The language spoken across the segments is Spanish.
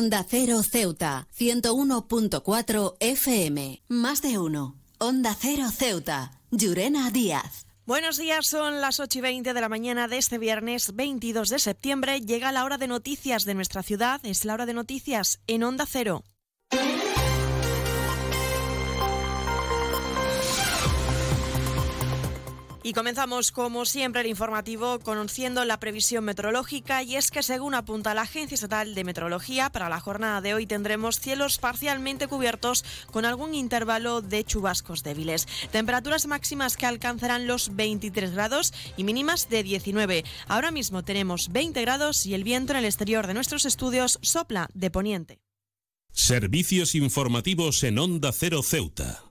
Onda Cero Ceuta, 101.4 FM. Más de uno. Onda Cero Ceuta. Llurena Díaz. Buenos días, son las 8 y 20 de la mañana de este viernes 22 de septiembre. Llega la hora de noticias de nuestra ciudad. Es la hora de noticias en Onda Cero. Y comenzamos, como siempre, el informativo conociendo la previsión meteorológica y es que según apunta la Agencia Estatal de Meteorología, para la jornada de hoy tendremos cielos parcialmente cubiertos con algún intervalo de chubascos débiles. Temperaturas máximas que alcanzarán los 23 grados y mínimas de 19. Ahora mismo tenemos 20 grados y el viento en el exterior de nuestros estudios sopla de poniente. Servicios informativos en Onda Cero Ceuta.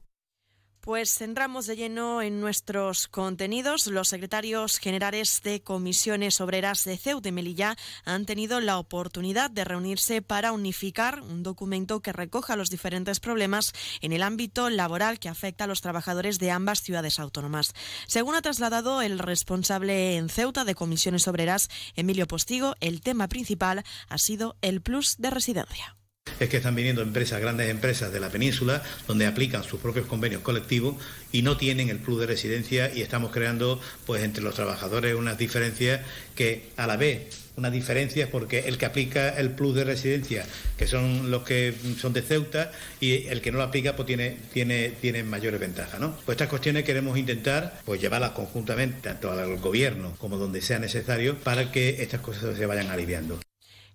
Pues centramos de lleno en nuestros contenidos. Los secretarios generales de comisiones obreras de Ceuta y Melilla han tenido la oportunidad de reunirse para unificar un documento que recoja los diferentes problemas en el ámbito laboral que afecta a los trabajadores de ambas ciudades autónomas. Según ha trasladado el responsable en Ceuta de comisiones obreras, Emilio Postigo, el tema principal ha sido el plus de residencia es que están viniendo empresas, grandes empresas de la península, donde aplican sus propios convenios colectivos y no tienen el plus de residencia y estamos creando, pues, entre los trabajadores unas diferencias que a la vez unas diferencias porque el que aplica el plus de residencia, que son los que son de Ceuta, y el que no lo aplica, pues tiene, tiene, tiene mayores ventajas. ¿no? Pues estas cuestiones queremos intentar pues llevarlas conjuntamente, tanto al gobierno como donde sea necesario, para que estas cosas se vayan aliviando.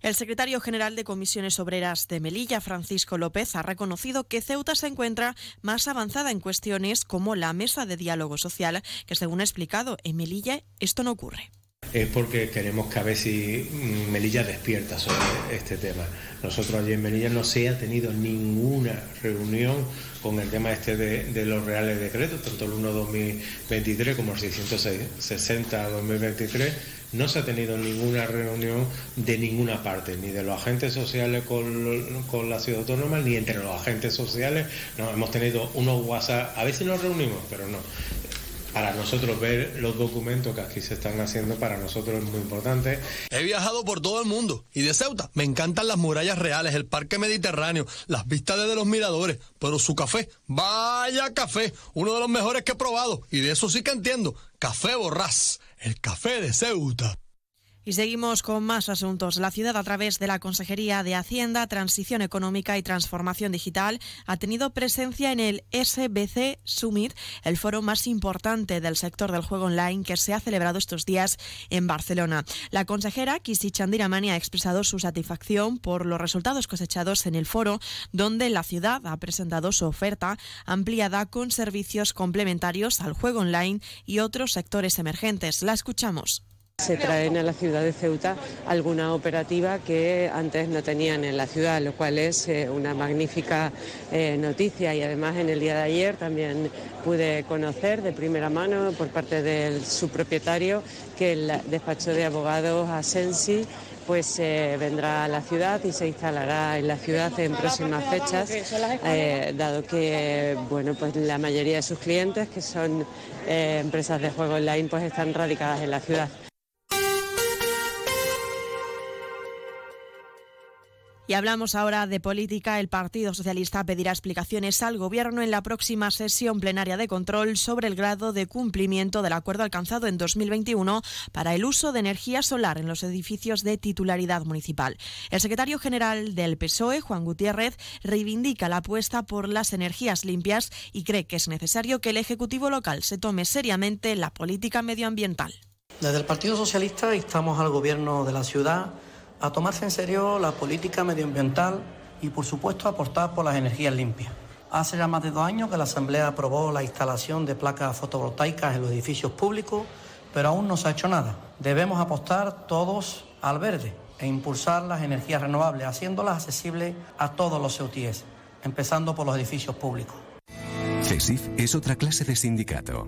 El secretario general de Comisiones Obreras de Melilla, Francisco López, ha reconocido que Ceuta se encuentra más avanzada en cuestiones como la mesa de diálogo social, que según ha explicado, en Melilla esto no ocurre es porque queremos que a ver si mm, Melilla despierta sobre este tema. Nosotros allí en Melilla no se ha tenido ninguna reunión con el tema este de, los reales decretos, tanto el 1-2023 como el 660-2023 no se ha tenido ninguna reunión de ninguna parte, ni de los agentes sociales con, con la ciudad autónoma, ni entre los agentes sociales. No, hemos tenido unos WhatsApp, a veces nos reunimos, pero no para nosotros ver los documentos que aquí se están haciendo, para nosotros es muy importante. He viajado por todo el mundo y de Ceuta me encantan las murallas reales, el parque mediterráneo, las vistas desde los miradores, pero su café, vaya café, uno de los mejores que he probado y de eso sí que entiendo, café borrás, el café de Ceuta. Y seguimos con más asuntos. La ciudad, a través de la Consejería de Hacienda, Transición Económica y Transformación Digital, ha tenido presencia en el SBC Summit, el foro más importante del sector del juego online que se ha celebrado estos días en Barcelona. La consejera Kisi Chandiramani ha expresado su satisfacción por los resultados cosechados en el foro, donde la ciudad ha presentado su oferta ampliada con servicios complementarios al juego online y otros sectores emergentes. La escuchamos. Se traen a la ciudad de Ceuta alguna operativa que antes no tenían en la ciudad, lo cual es eh, una magnífica eh, noticia y además en el día de ayer también pude conocer de primera mano por parte de su propietario que el despacho de abogados Asensi pues eh, vendrá a la ciudad y se instalará en la ciudad en próximas fechas, dado que bueno pues la mayoría de sus clientes, que son empresas de juego online, pues están radicadas en la ciudad. Y hablamos ahora de política. El Partido Socialista pedirá explicaciones al Gobierno en la próxima sesión plenaria de control sobre el grado de cumplimiento del acuerdo alcanzado en 2021 para el uso de energía solar en los edificios de titularidad municipal. El secretario general del PSOE, Juan Gutiérrez, reivindica la apuesta por las energías limpias y cree que es necesario que el Ejecutivo local se tome seriamente la política medioambiental. Desde el Partido Socialista instamos al Gobierno de la ciudad a tomarse en serio la política medioambiental y, por supuesto, aportar por las energías limpias. Hace ya más de dos años que la Asamblea aprobó la instalación de placas fotovoltaicas en los edificios públicos, pero aún no se ha hecho nada. Debemos apostar todos al verde e impulsar las energías renovables, haciéndolas accesibles a todos los CEUTIES, empezando por los edificios públicos. CESIF es otra clase de sindicato.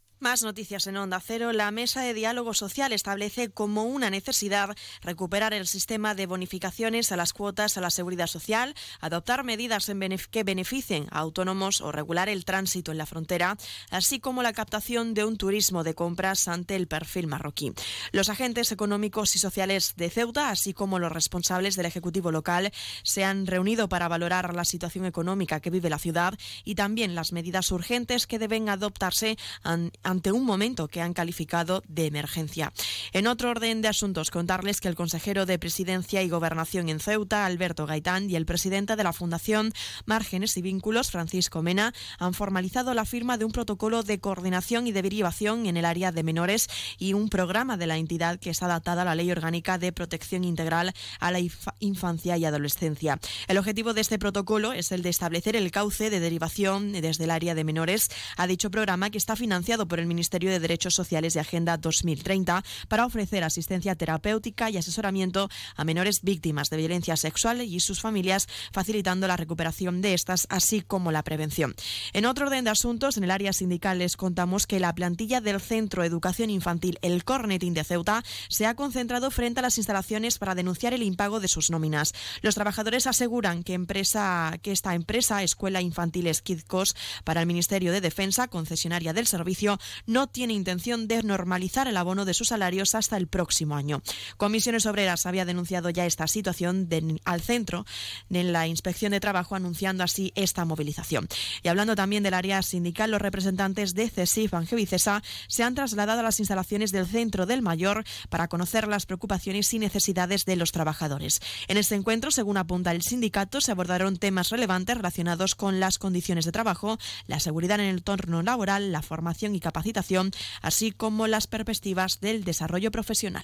Más noticias en Onda Cero. La Mesa de Diálogo Social establece como una necesidad recuperar el sistema de bonificaciones a las cuotas a la seguridad social, adoptar medidas que beneficien a autónomos o regular el tránsito en la frontera, así como la captación de un turismo de compras ante el perfil marroquí. Los agentes económicos y sociales de Ceuta, así como los responsables del Ejecutivo local, se han reunido para valorar la situación económica que vive la ciudad y también las medidas urgentes que deben adoptarse ante un momento que han calificado de emergencia. En otro orden de asuntos, contarles que el consejero de Presidencia y Gobernación en Ceuta, Alberto Gaitán, y el presidente de la Fundación Márgenes y Vínculos, Francisco Mena, han formalizado la firma de un protocolo de coordinación y de derivación en el área de menores y un programa de la entidad que está adaptada a la Ley Orgánica de Protección Integral a la Infancia y Adolescencia. El objetivo de este protocolo es el de establecer el cauce de derivación desde el área de menores a dicho programa que está financiado por el Ministerio de Derechos Sociales de Agenda 2030 para ofrecer asistencia terapéutica y asesoramiento a menores víctimas de violencia sexual y sus familias, facilitando la recuperación de estas, así como la prevención. En otro orden de asuntos, en el área sindical les contamos que la plantilla del Centro Educación Infantil El Cornetín de Ceuta se ha concentrado frente a las instalaciones para denunciar el impago de sus nóminas. Los trabajadores aseguran que, empresa, que esta empresa, Escuela Infantil Esquidcos, para el Ministerio de Defensa, concesionaria del servicio, no tiene intención de normalizar el abono de sus salarios hasta el próximo año. Comisiones Obreras había denunciado ya esta situación al centro en la Inspección de Trabajo, anunciando así esta movilización. Y hablando también del área sindical, los representantes de CESIF, Angevicesa, se han trasladado a las instalaciones del Centro del Mayor para conocer las preocupaciones y necesidades de los trabajadores. En este encuentro, según apunta el sindicato, se abordaron temas relevantes relacionados con las condiciones de trabajo, la seguridad en el entorno laboral, la formación y capacitación así como las perspectivas del desarrollo profesional.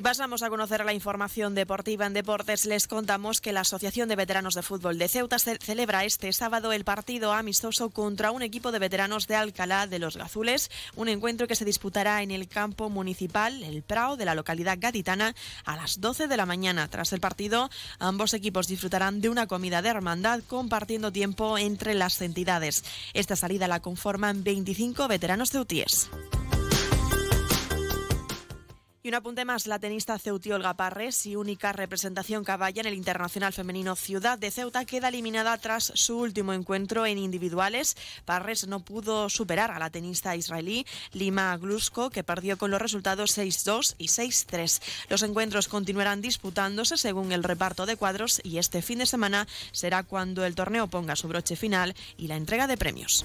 Y pasamos a conocer la información deportiva en deportes. Les contamos que la Asociación de Veteranos de Fútbol de Ceuta celebra este sábado el partido amistoso contra un equipo de veteranos de Alcalá de los Gazules, un encuentro que se disputará en el campo municipal, el Prao, de la localidad gaditana, a las 12 de la mañana. Tras el partido, ambos equipos disfrutarán de una comida de hermandad compartiendo tiempo entre las entidades. Esta salida la conforman 25 veteranos ceutíes. Y un apunte más, la tenista Ceuti Olga Parres y única representación caballa en el Internacional Femenino Ciudad de Ceuta queda eliminada tras su último encuentro en individuales. Parres no pudo superar a la tenista israelí Lima Glusko, que perdió con los resultados 6-2 y 6-3. Los encuentros continuarán disputándose según el reparto de cuadros y este fin de semana será cuando el torneo ponga su broche final y la entrega de premios.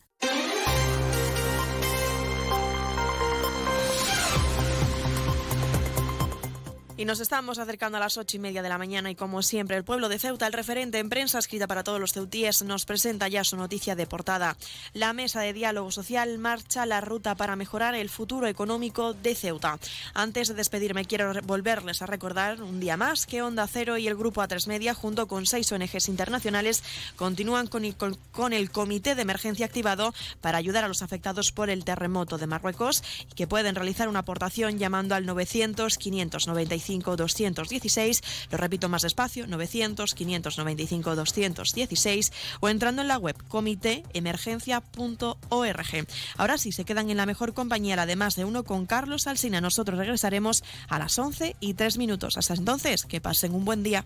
Y nos estamos acercando a las ocho y media de la mañana y como siempre el pueblo de Ceuta, el referente en prensa escrita para todos los ceutíes, nos presenta ya su noticia de portada. La mesa de diálogo social marcha la ruta para mejorar el futuro económico de Ceuta. Antes de despedirme quiero volverles a recordar un día más que Onda Cero y el Grupo A3 Media junto con seis ONGs internacionales continúan con el, con el comité de emergencia activado para ayudar a los afectados por el terremoto de Marruecos y que pueden realizar una aportación llamando al 900 595 216, lo repito más despacio, 900 595 216 o entrando en la web comitéemergencia.org. Ahora sí, se quedan en la mejor compañía, además de uno con Carlos Alsina. Nosotros regresaremos a las 11 y 3 minutos. Hasta entonces, que pasen un buen día.